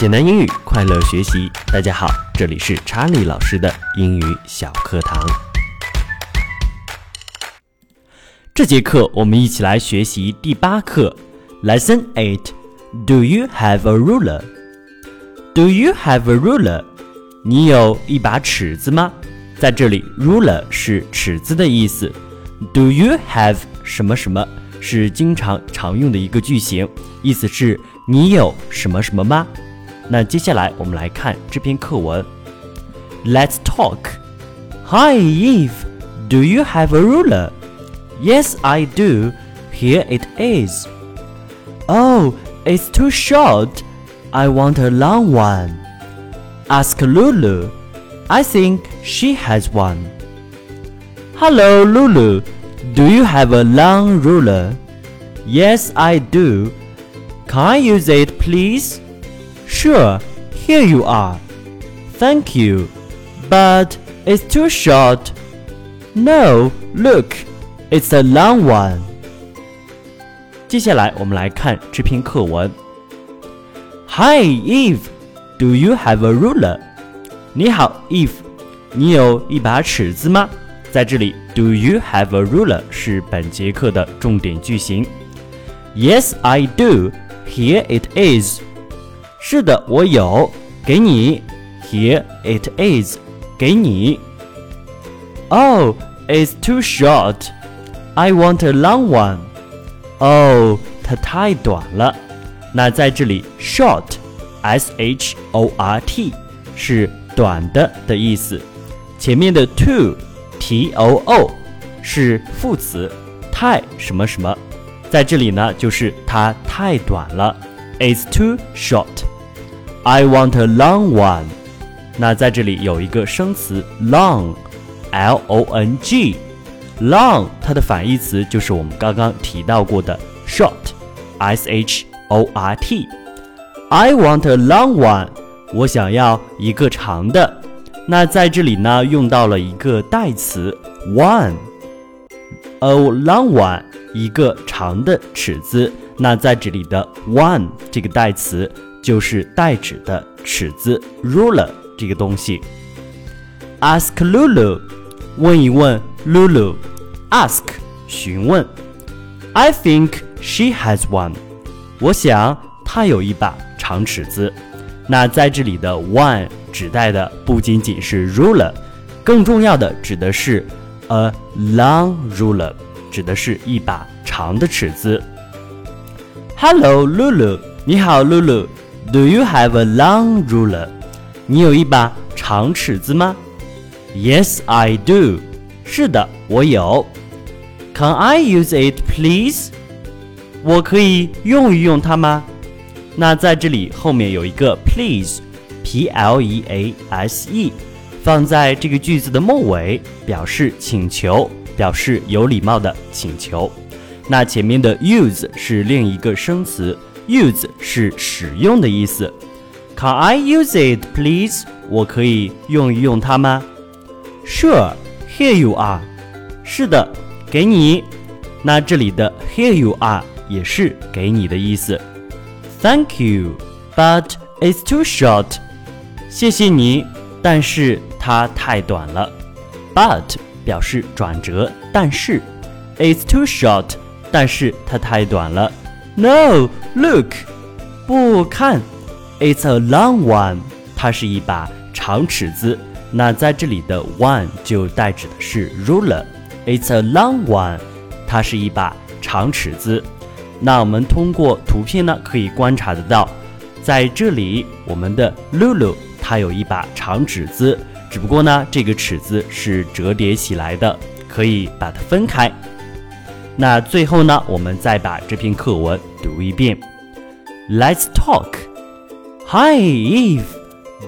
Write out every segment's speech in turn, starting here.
简单英语快乐学习，大家好，这里是查理老师的英语小课堂。这节课我们一起来学习第八课，Lesson Eight。Do you have a ruler? Do you have a ruler? 你有一把尺子吗？在这里，ruler 是尺子的意思。Do you have 什么什么是经常常用的一个句型，意思是你有什么什么吗？那接下来我们来看这篇课文。Let's talk. Hi Eve, do you have a ruler? Yes, I do. Here it is. Oh, it's too short. I want a long one. Ask Lulu. I think she has one. Hello, Lulu. Do you have a long ruler? Yes, I do. Can I use it, please? Sure, here you are. Thank you. But it's too short. No, look, it's a long one. 接下来我们来看这篇课文。Hi Eve, do you have a ruler? 你好，Eve，你有一把尺子吗？在这里，Do you have a ruler 是本节课的重点句型。Yes, I do. Here it is. 是的，我有，给你。Here it is. 给你。Oh, it's too short. I want a long one. 哦，它太短了。那在这里，short，s h o r t 是短的的意思。前面的 too，t o o 是副词，太什么什么，在这里呢就是它太短了。It's too short. I want a long one. 那在这里有一个生词 long，l o n g，long 它的反义词就是我们刚刚提到过的 short，s h o r t。I want a long one，我想要一个长的。那在这里呢用到了一个代词 one，a long one，一个长的尺子。那在这里的 one 这个代词就是代指的尺子 ruler。这个东西。Ask Lulu，问一问 Lulu。Ask，询问。I think she has one，我想她有一把长尺子。那在这里的 one 指代的不仅仅是 ruler，更重要的指的是 a long ruler，指的是一把长的尺子。Hello Lulu，你好 Lulu Do you have a long ruler？你有一把长尺子吗？Yes, I do. 是的，我有。Can I use it, please? 我可以用一用它吗？那在这里后面有一个 please，p l e a s e，放在这个句子的末尾，表示请求，表示有礼貌的请求。那前面的 use 是另一个生词，use 是使用的意思。Can I use it, please? 我可以用一用它吗？Sure, here you are. 是的，给你。那这里的 here you are 也是给你的意思。Thank you, but it's too short. 谢谢你，但是它太短了。But 表示转折，但是 it's too short，但是它太短了。No, look，不看。It's a long one，它是一把长尺子。那在这里的 one 就代指的是 ruler。It's a long one，它是一把长尺子。那我们通过图片呢，可以观察得到，在这里我们的 Lulu 它有一把长尺子，只不过呢，这个尺子是折叠起来的，可以把它分开。那最后呢，我们再把这篇课文读一遍。Let's talk. Hi, Eve.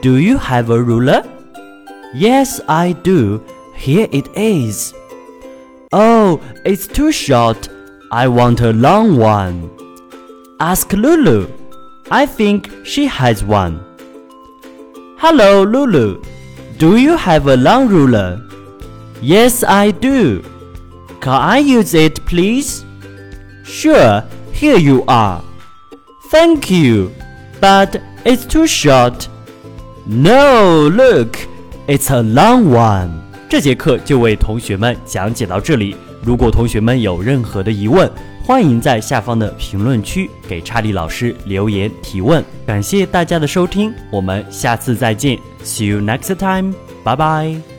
Do you have a ruler? Yes, I do. Here it is. Oh, it's too short. I want a long one. Ask Lulu. I think she has one. Hello, Lulu. Do you have a long ruler? Yes, I do. Can I use it, please? Sure, here you are. Thank you. But It's too short. No, look, it's a long one. 这节课就为同学们讲解到这里。如果同学们有任何的疑问，欢迎在下方的评论区给查理老师留言提问。感谢大家的收听，我们下次再见。See you next time. Bye bye.